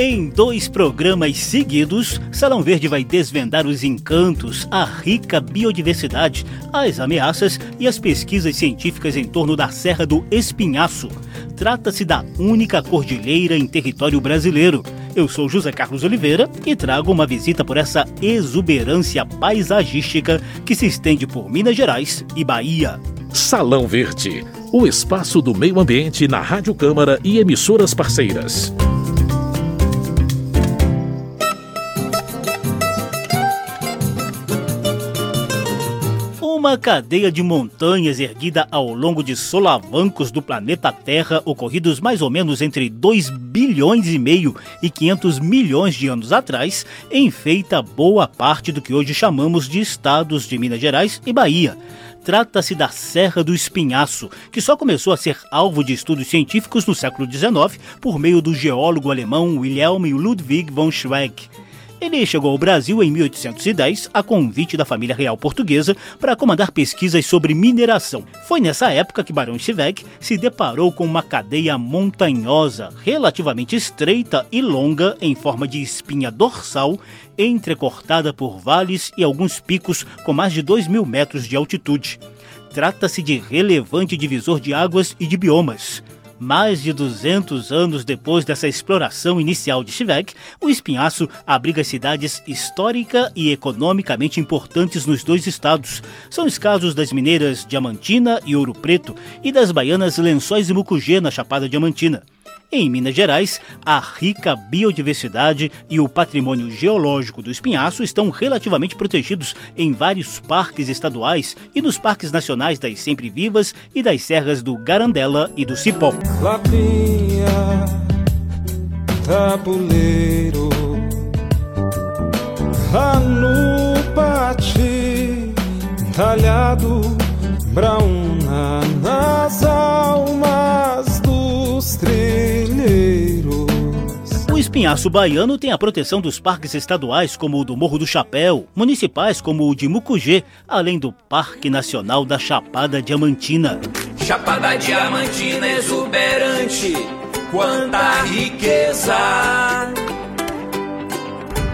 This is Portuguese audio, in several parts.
Em dois programas seguidos, Salão Verde vai desvendar os encantos, a rica biodiversidade, as ameaças e as pesquisas científicas em torno da Serra do Espinhaço. Trata-se da única cordilheira em território brasileiro. Eu sou José Carlos Oliveira e trago uma visita por essa exuberância paisagística que se estende por Minas Gerais e Bahia. Salão Verde, o espaço do meio ambiente na Rádio Câmara e emissoras parceiras. Uma cadeia de montanhas erguida ao longo de solavancos do planeta Terra, ocorridos mais ou menos entre 2 bilhões e meio e 500 milhões de anos atrás, enfeita boa parte do que hoje chamamos de estados de Minas Gerais e Bahia. Trata-se da Serra do Espinhaço, que só começou a ser alvo de estudos científicos no século XIX por meio do geólogo alemão Wilhelm Ludwig von Schweck. Ele chegou ao Brasil em 1810 a convite da família real portuguesa para comandar pesquisas sobre mineração. Foi nessa época que Barão Schweck se deparou com uma cadeia montanhosa, relativamente estreita e longa, em forma de espinha dorsal, entrecortada por vales e alguns picos com mais de 2 mil metros de altitude. Trata-se de relevante divisor de águas e de biomas. Mais de 200 anos depois dessa exploração inicial de Schweck, o Espinhaço abriga cidades histórica e economicamente importantes nos dois estados. São os casos das mineiras Diamantina e Ouro Preto e das baianas Lençóis e Mucugê na Chapada Diamantina. Em Minas Gerais, a rica biodiversidade e o patrimônio geológico do espinhaço estão relativamente protegidos em vários parques estaduais e nos parques nacionais das Sempre Vivas e das serras do Garandela e do Cipó. Lapinha, tabuleiro, anupati, talhado, brauna nas almas O espinhaço baiano tem a proteção dos parques estaduais, como o do Morro do Chapéu, municipais, como o de Mucugê, além do Parque Nacional da Chapada Diamantina. Chapada Diamantina exuberante, quanta riqueza!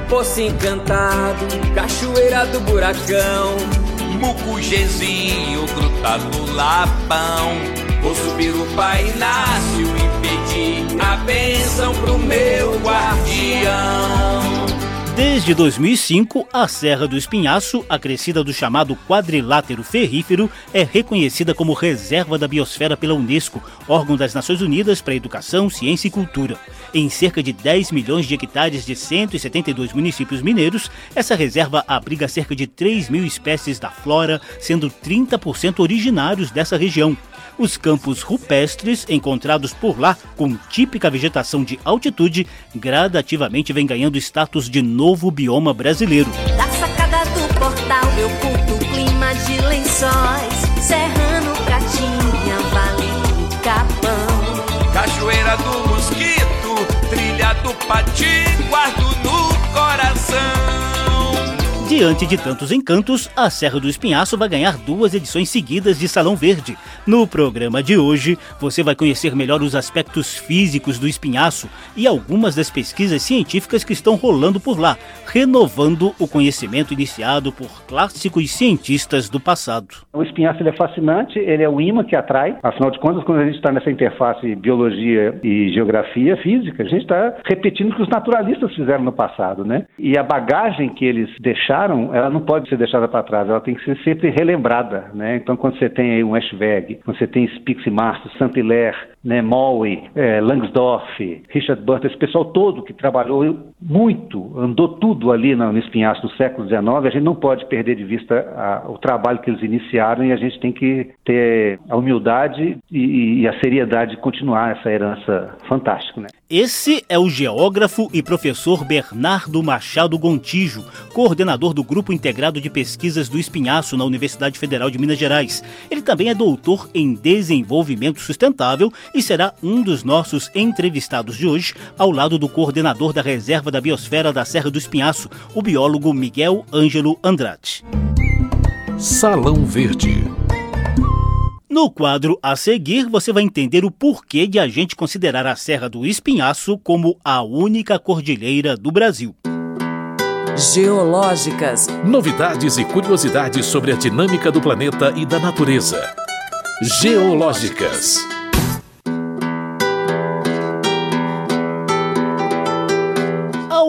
Poço encantado, cachoeira do buracão, Mucugezinho, gruta do Lapão. Vou subir o Pai Inácio e a bênção pro meu guardião. Desde 2005, a Serra do Espinhaço, acrescida do chamado quadrilátero ferrífero, é reconhecida como Reserva da Biosfera pela Unesco, órgão das Nações Unidas para Educação, Ciência e Cultura. Em cerca de 10 milhões de hectares de 172 municípios mineiros, essa reserva abriga cerca de 3 mil espécies da flora, sendo 30% originários dessa região. Os campos rupestres encontrados por lá, com típica vegetação de altitude, gradativamente vem ganhando status de novo bioma brasileiro. Da sacada do portal eu curto o clima de lençóis Serrano, Pratinha, Capão Cachoeira do Mosquito, trilha do Pati, guardo no coração. Diante de tantos encantos, a Serra do Espinhaço vai ganhar duas edições seguidas de Salão Verde. No programa de hoje, você vai conhecer melhor os aspectos físicos do espinhaço e algumas das pesquisas científicas que estão rolando por lá, renovando o conhecimento iniciado por clássicos cientistas do passado. O espinhaço é fascinante, ele é o imã que atrai. Afinal de contas, quando a gente está nessa interface biologia e geografia física, a gente está repetindo o que os naturalistas fizeram no passado, né? E a bagagem que eles deixaram, ela não pode ser deixada para trás, ela tem que ser sempre relembrada, né? Então, quando você tem aí um Eschweg, quando você tem Spix e Martos, Saint-Hilaire, né, Mowy, eh, Langsdorff, Richard Burton, esse pessoal todo que trabalhou muito, andou tudo ali no, no espinhaço do século XIX, a gente não pode perder de vista a, o trabalho que eles iniciaram e a gente tem que ter a humildade e, e a seriedade de continuar essa herança fantástica. Né? Esse é o geógrafo e professor Bernardo Machado Gontijo, coordenador do Grupo Integrado de Pesquisas do Espinhaço na Universidade Federal de Minas Gerais. Ele também é doutor em desenvolvimento sustentável e será um dos nossos entrevistados de hoje, ao lado do coordenador da Reserva da Biosfera da Serra do Espinhaço, o biólogo Miguel Ângelo Andrade. Salão Verde. No quadro a seguir, você vai entender o porquê de a gente considerar a Serra do Espinhaço como a única cordilheira do Brasil. Geológicas. Novidades e curiosidades sobre a dinâmica do planeta e da natureza. Geológicas.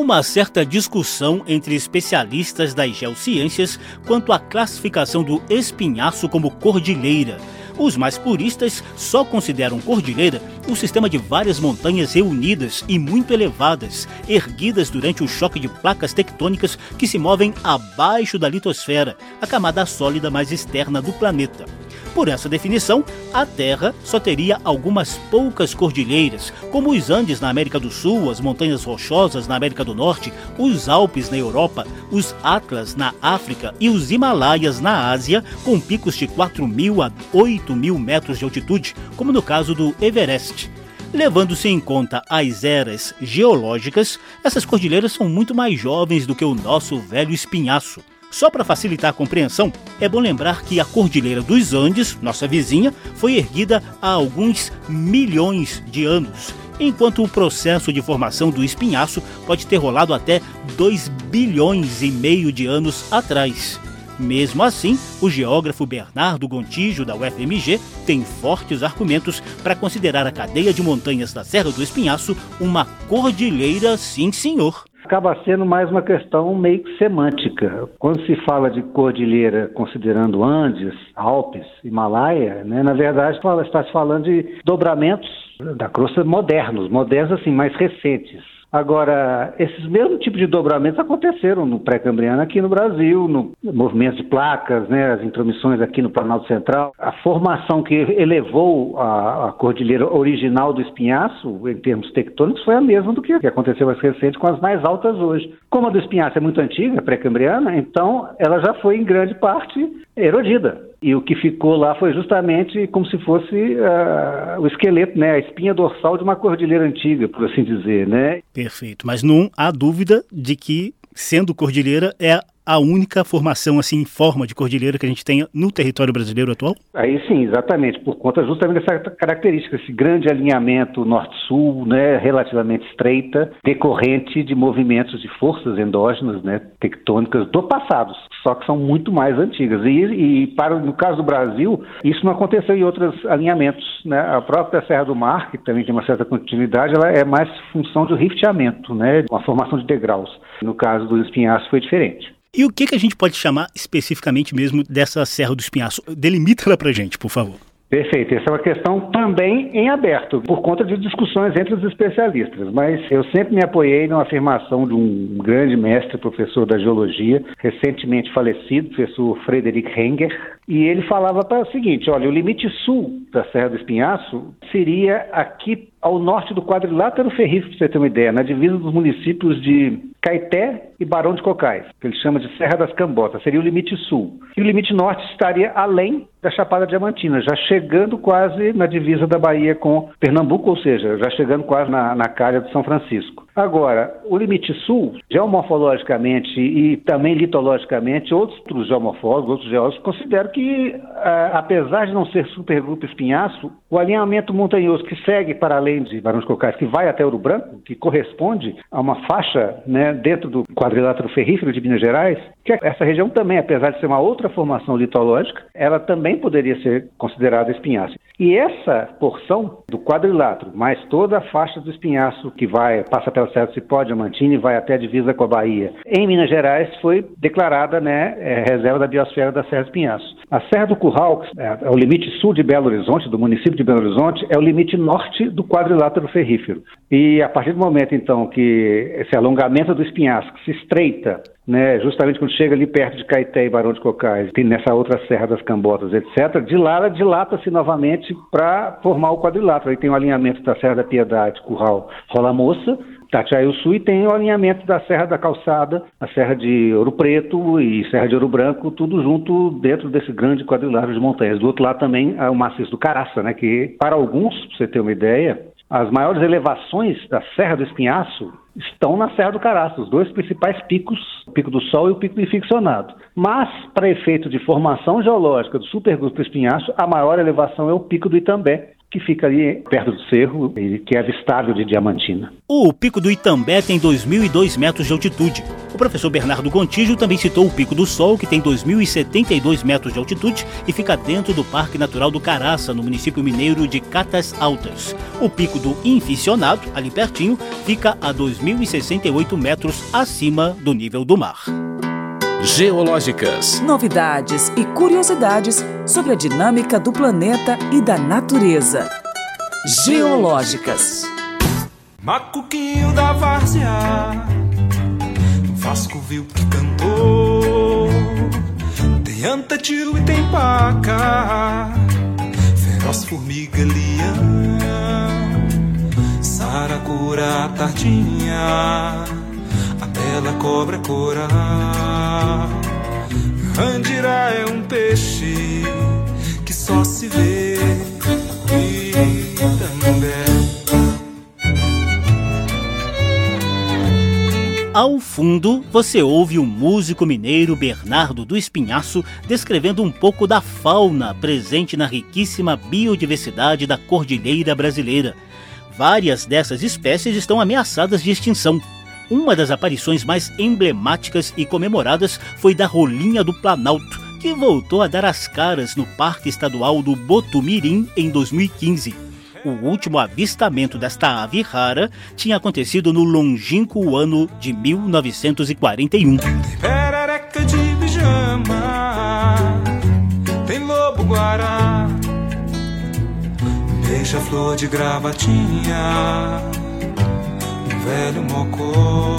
Uma certa discussão entre especialistas das geociências quanto à classificação do espinhaço como cordilheira os mais puristas só consideram cordilheira o sistema de várias montanhas reunidas e muito elevadas, erguidas durante o choque de placas tectônicas que se movem abaixo da litosfera, a camada sólida mais externa do planeta. Por essa definição, a Terra só teria algumas poucas cordilheiras, como os Andes na América do Sul, as Montanhas Rochosas na América do Norte, os Alpes na Europa, os Atlas na África e os Himalaias na Ásia, com picos de 4 mil a 8 mil metros de altitude, como no caso do Everest. Levando-se em conta as eras geológicas, essas cordilheiras são muito mais jovens do que o nosso velho espinhaço. Só para facilitar a compreensão, é bom lembrar que a Cordilheira dos Andes, nossa vizinha, foi erguida há alguns milhões de anos, enquanto o processo de formação do espinhaço pode ter rolado até 2 bilhões e meio de anos atrás. Mesmo assim, o geógrafo Bernardo Gontijo, da UFMG, tem fortes argumentos para considerar a cadeia de montanhas da Serra do Espinhaço uma cordilheira, sim senhor acaba sendo mais uma questão meio que semântica. Quando se fala de cordilheira considerando Andes, Alpes, Himalaia, né, na verdade está se falando de dobramentos da crosta modernos, modernos assim, mais recentes. Agora, esses mesmos tipos de dobramentos aconteceram no pré-cambriano aqui no Brasil, no movimento de placas, né, as intromissões aqui no Planalto Central. A formação que elevou a, a cordilheira original do espinhaço, em termos tectônicos, foi a mesma do que aconteceu mais recente com as mais altas hoje. Como a do espinhaço é muito antiga, pré-cambriana, então ela já foi em grande parte erodida. E o que ficou lá foi justamente como se fosse uh, o esqueleto, né, a espinha dorsal de uma cordilheira antiga, por assim dizer, né? Perfeito, mas não há dúvida de que sendo cordilheira é a única formação assim em forma de cordilheira que a gente tem no território brasileiro atual? Aí sim, exatamente, por conta justamente dessa característica, esse grande alinhamento norte-sul, né, relativamente estreita, decorrente de movimentos de forças endógenas, né, tectônicas do passado, só que são muito mais antigas. E, e para no caso do Brasil, isso não aconteceu em outros alinhamentos, né? A própria Serra do Mar, que também tem uma certa continuidade, ela é mais função de rifteamento, né, uma formação de degraus. No caso do espinhaço foi diferente. E o que, que a gente pode chamar especificamente mesmo dessa Serra do Espinhaço? Delimita ela pra gente, por favor. Perfeito. Essa é uma questão também em aberto, por conta de discussões entre os especialistas. Mas eu sempre me apoiei numa afirmação de um grande mestre, professor da geologia, recentemente falecido, professor Frederick Henger, e ele falava para o seguinte: olha, o limite sul da Serra do Espinhaço seria aqui ao norte do quadrilátero ferrífero, para você ter uma ideia, na divisa dos municípios de Caeté e Barão de Cocais, que ele chama de Serra das Cambotas, seria o limite sul. E o limite norte estaria além da Chapada Diamantina, já chegando quase na divisa da Bahia com Pernambuco, ou seja, já chegando quase na, na calha de São Francisco. Agora, o limite sul, geomorfologicamente e também litologicamente, outros geomorfólogos, outros geólogos consideram que, apesar de não ser supergrupo espinhaço, o alinhamento montanhoso que segue para além de de Cocais, que vai até Ouro Branco, que corresponde a uma faixa né, dentro do quadrilátero ferrífero de Minas Gerais, que essa região também, apesar de ser uma outra formação litológica, ela também poderia ser considerada espinhaço. E essa porção do quadrilátero, mais toda a faixa do espinhaço que vai, passa pela Do Cipó, e vai até a divisa com a Bahia, em Minas Gerais foi declarada né, é, reserva da biosfera da Serra do Espinhaço. A Serra do Curral, é, é o limite sul de Belo Horizonte, do município de Belo Horizonte, é o limite norte do quadrilátero ferrífero. E a partir do momento, então, que esse alongamento do espinhaço se estreita né, justamente quando chega ali perto de Caeté e Barão de Cocais, tem nessa outra Serra das Cambotas, etc., de lá ela dilata-se novamente para formar o quadrilátero. Aí tem o alinhamento da Serra da Piedade, Curral, Rola Moça, Sul e tem o alinhamento da Serra da Calçada, a Serra de Ouro Preto e Serra de Ouro Branco, tudo junto dentro desse grande quadrilátero de montanhas. Do outro lado também é o maciço do Caraça, né, que para alguns, para você ter uma ideia, As maiores elevações da Serra do Espinhaço estão na Serra do Caraça, os dois principais picos, o Pico do Sol e o Pico do. Mas, para efeito de formação geológica do supergrupo Espinhaço, a maior elevação é o Pico do Itambé, que fica ali perto do cerro, que é avistável de Diamantina. O Pico do Itambé tem 2.002 metros de altitude. O professor Bernardo Gontijo também citou o Pico do Sol, que tem 2.072 metros de altitude e fica dentro do Parque Natural do Caraça, no município mineiro de Catas Altas. O Pico do Inficionado, ali pertinho, fica a 2.068 metros acima do nível do mar geológicas, novidades e curiosidades sobre a dinâmica do planeta e da natureza. Geológicas. Macuquinho da várzea, Vasco viu que cantou. Tem anta, tio e tem paca, feroz formiga, leão, saracura, tardinha a bela cobra coral. Andira é um peixe que só se vê em. Ao fundo, você ouve o músico mineiro Bernardo do Espinhaço descrevendo um pouco da fauna presente na riquíssima biodiversidade da cordilheira brasileira. Várias dessas espécies estão ameaçadas de extinção, uma das aparições mais emblemáticas e comemoradas foi da Rolinha do Planalto, que voltou a dar as caras no Parque Estadual do Botumirim em 2015. O último avistamento desta ave rara tinha acontecido no longínquo ano de 1941. Tem perereca de pijama, tem lobo guará, beija-flor de gravatinha velho mocó.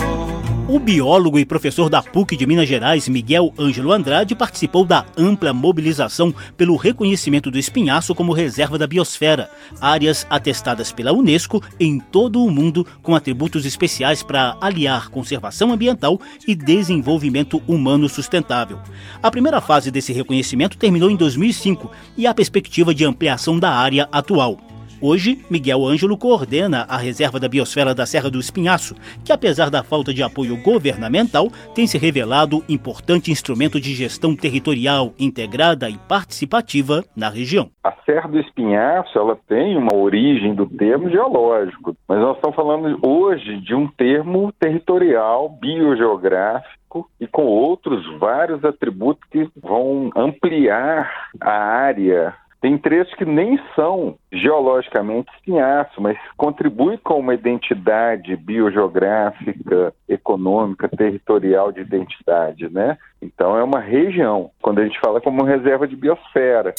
O biólogo e professor da PUC de Minas Gerais, Miguel Ângelo Andrade, participou da ampla mobilização pelo reconhecimento do espinhaço como reserva da biosfera, áreas atestadas pela Unesco em todo o mundo com atributos especiais para aliar conservação ambiental e desenvolvimento humano sustentável. A primeira fase desse reconhecimento terminou em 2005 e há perspectiva de ampliação da área atual. Hoje, Miguel Ângelo coordena a reserva da biosfera da Serra do Espinhaço, que apesar da falta de apoio governamental, tem se revelado importante instrumento de gestão territorial integrada e participativa na região. A Serra do Espinhaço, ela tem uma origem do termo geológico, mas nós estamos falando hoje de um termo territorial, biogeográfico, e com outros vários atributos que vão ampliar a área tem trechos que nem são geologicamente espinhaço, mas contribuem com uma identidade biogeográfica, econômica, territorial de identidade, né? Então é uma região, quando a gente fala como reserva de biosfera.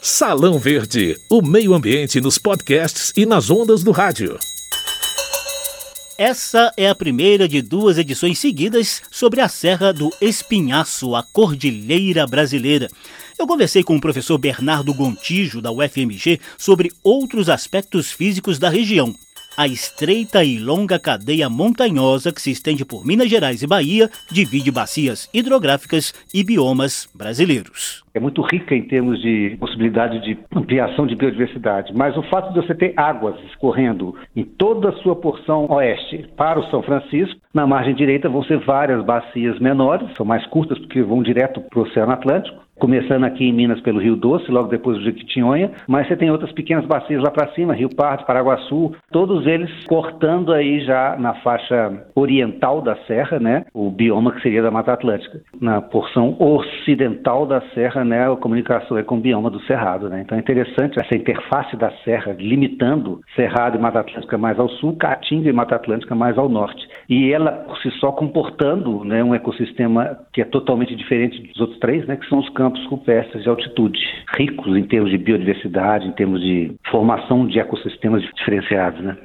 Salão Verde, o meio ambiente nos podcasts e nas ondas do rádio. Essa é a primeira de duas edições seguidas sobre a Serra do Espinhaço, a Cordilheira Brasileira. Eu conversei com o professor Bernardo Gontijo, da UFMG, sobre outros aspectos físicos da região a estreita e longa cadeia montanhosa que se estende por Minas Gerais e Bahia divide bacias hidrográficas e biomas brasileiros. É muito rica em termos de possibilidade de ampliação de biodiversidade, mas o fato de você ter águas escorrendo em toda a sua porção oeste para o São Francisco, na margem direita vão ser várias bacias menores, são mais curtas porque vão direto para o Oceano Atlântico, começando aqui em Minas pelo Rio Doce, logo depois do Jequitinhonha, mas você tem outras pequenas bacias lá para cima, Rio Pardo, Paraguaçu, todos eles cortando aí já na faixa oriental da serra, né, o bioma que seria da Mata Atlântica. Na porção ocidental da serra, né, a comunicação é com o bioma do Cerrado, né. Então é interessante essa interface da serra, limitando Cerrado e Mata Atlântica mais ao sul, Caatinga e Mata Atlântica mais ao norte. E ela, por si só, comportando né, um ecossistema que é totalmente diferente dos outros três, né, que são os campos campos rupestres de altitude, ricos em termos de biodiversidade, em termos de formação de ecossistemas diferenciados. Né?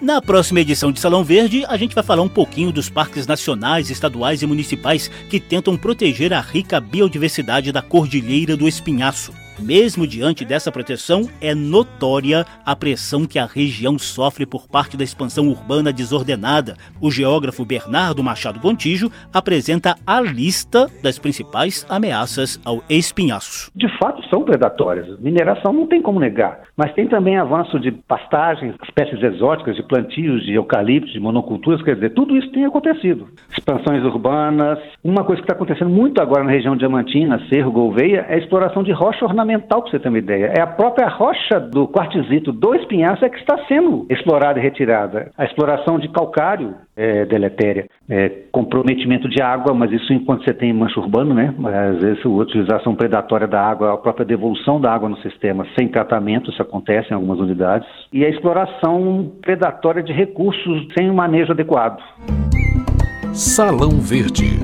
Na próxima edição de Salão Verde, a gente vai falar um pouquinho dos parques nacionais, estaduais e municipais que tentam proteger a rica biodiversidade da Cordilheira do Espinhaço. Mesmo diante dessa proteção, é notória a pressão que a região sofre por parte da expansão urbana desordenada. O geógrafo Bernardo Machado Gontijo apresenta a lista das principais ameaças ao espinhaço. De fato, são predatórias. Mineração não tem como negar, mas tem também avanço de pastagens, espécies exóticas, de plantios, de eucaliptos, de monoculturas, quer dizer, tudo isso tem acontecido. Expansões urbanas. Uma coisa que está acontecendo muito agora na região diamantina, Cerro, Gouveia, é a exploração de rocha ornamental ornamental, para você ter uma ideia. É a própria rocha do quartzito do espinhaço é que está sendo explorada e retirada. A exploração de calcário é deletéria. É, comprometimento de água, mas isso enquanto você tem mancha urbano, né? Às vezes a utilização predatória da água, a própria devolução da água no sistema sem tratamento, isso acontece em algumas unidades. E a exploração predatória de recursos sem um manejo adequado. Salão Verde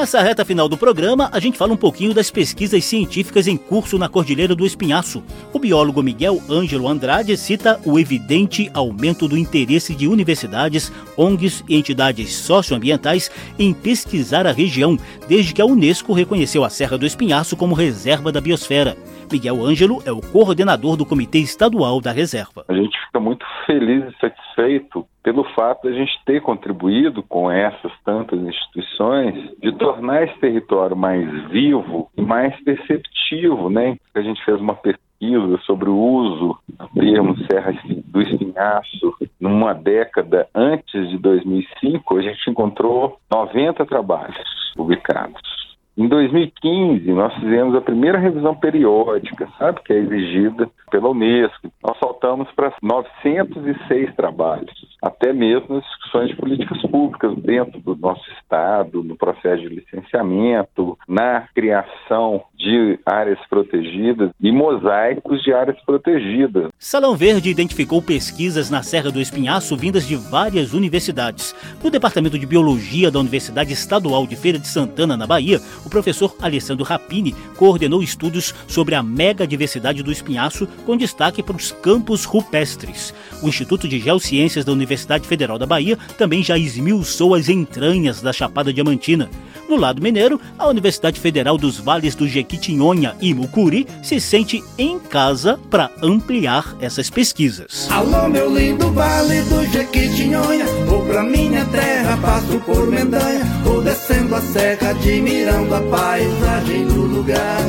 Nessa reta final do programa, a gente fala um pouquinho das pesquisas científicas em curso na Cordilheira do Espinhaço. O biólogo Miguel Ângelo Andrade cita o evidente aumento do interesse de universidades, ONGs e entidades socioambientais em pesquisar a região, desde que a Unesco reconheceu a Serra do Espinhaço como reserva da biosfera. Miguel Ângelo é o coordenador do Comitê Estadual da Reserva. A gente fica muito feliz e satisfeito pelo fato de a gente ter contribuído com essas tantas instituições de tornar esse território mais vivo e mais perceptivo, né? A gente fez uma pesquisa sobre o uso do termo Serra do Espinhaço numa década antes de 2005, a gente encontrou 90 trabalhos publicados. Em 2015, nós fizemos a primeira revisão periódica, sabe, que é exigida pela Unesco. Nós saltamos para 906 trabalhos, até mesmo nas discussões de políticas públicas dentro do nosso Estado, no processo de licenciamento, na criação de áreas protegidas e mosaicos de áreas protegidas. Salão Verde identificou pesquisas na Serra do Espinhaço vindas de várias universidades. No Departamento de Biologia da Universidade Estadual de Feira de Santana, na Bahia, o professor Alessandro Rapini coordenou estudos sobre a megadiversidade do espinhaço, com destaque para os campos rupestres. O Instituto de Geociências da Universidade Federal da Bahia também já esmiuçou as entranhas da Chapada Diamantina. No lado mineiro, a Universidade Federal dos Vales do Jequitinhonha e Mucuri se sente em casa para ampliar essas pesquisas. Alô, meu lindo Vale do Jequitinhonha, vou pra minha terra, passo por Mendanha, vou descendo a serra, admirando a paisagem do lugar.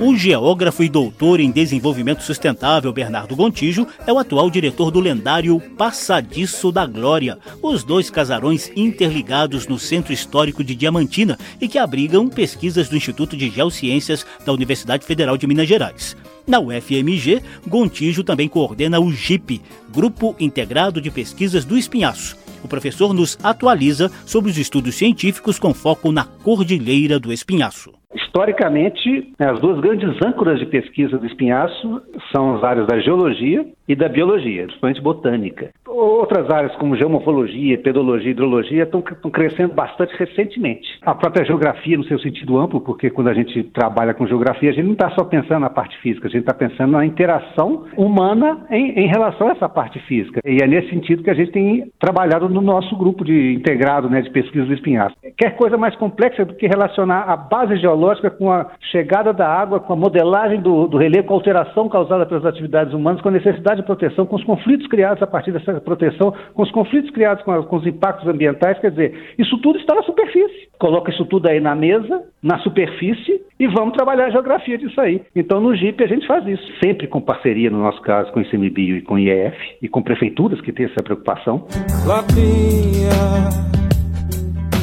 O geógrafo e doutor em desenvolvimento sustentável Bernardo Gontijo é o atual diretor do lendário Passadiço da Glória, os dois casarões interligados no Centro Histórico de Diamantina e que abrigam pesquisas do Instituto de Geociências da Universidade Federal de Minas Gerais. Na UFMG, Gontijo também coordena o GIP, Grupo Integrado de Pesquisas do Espinhaço. O professor nos atualiza sobre os estudos científicos com foco na Cordilheira do Espinhaço. Historicamente, né, as duas grandes âncoras de pesquisa do espinhaço são as áreas da geologia e da biologia, principalmente botânica. Outras áreas como geomorfologia, pedologia e hidrologia estão, estão crescendo bastante recentemente. A própria geografia, no seu sentido amplo, porque quando a gente trabalha com geografia, a gente não está só pensando na parte física, a gente está pensando na interação humana em, em, relação a essa parte física. E é nesse sentido que a gente tem trabalhado no nosso grupo de integrado né, de pesquisa do espinhaço. Quer coisa mais complexa do que relacionar a base geológica com a chegada da água, com a modelagem do, do relevo, com a alteração causada pelas atividades humanas, com a necessidade de proteção, com os conflitos criados a partir dessa proteção, com os conflitos criados com, a, com os impactos ambientais. Quer dizer, isso tudo está na superfície. Coloca isso tudo aí na mesa, na superfície, e vamos trabalhar a geografia disso aí. Então, no GIP, a gente faz isso, sempre com parceria, no nosso caso, com o ICMBio e com o IEF, e com prefeituras que têm essa preocupação. Lapinha,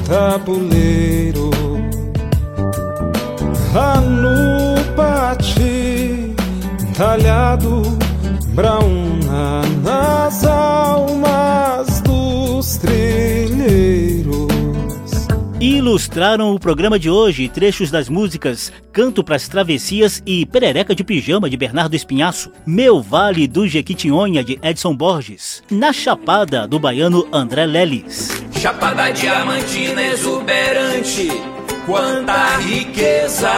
tabuleiro, lá no pátio, talhado brauna nas almas dos trilheiros. Ilustraram o programa de hoje trechos das músicas Canto pras Travessias e Perereca de Pijama de Bernardo Espinhaço, Meu Vale do Jequitinhonha de Edson Borges, Na Chapada do baiano André Lelis. Chapada diamantina exuberante quanta riqueza.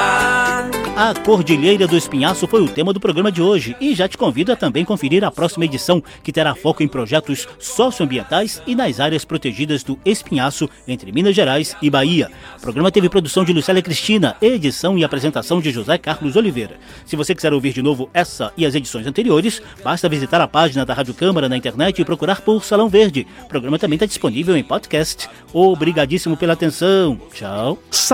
A Cordilheira do Espinhaço foi o tema do programa de hoje e já te convido a também conferir a próxima edição, que terá foco em projetos socioambientais e nas áreas protegidas do Espinhaço, entre Minas Gerais e Bahia. O programa teve produção de Lucélia Cristina, edição e apresentação de José Carlos Oliveira. Se você quiser ouvir de novo essa e as edições anteriores, basta visitar a página da Rádio Câmara na internet e procurar por Salão Verde. O programa também está disponível em podcast. Obrigadíssimo pela atenção. Tchau.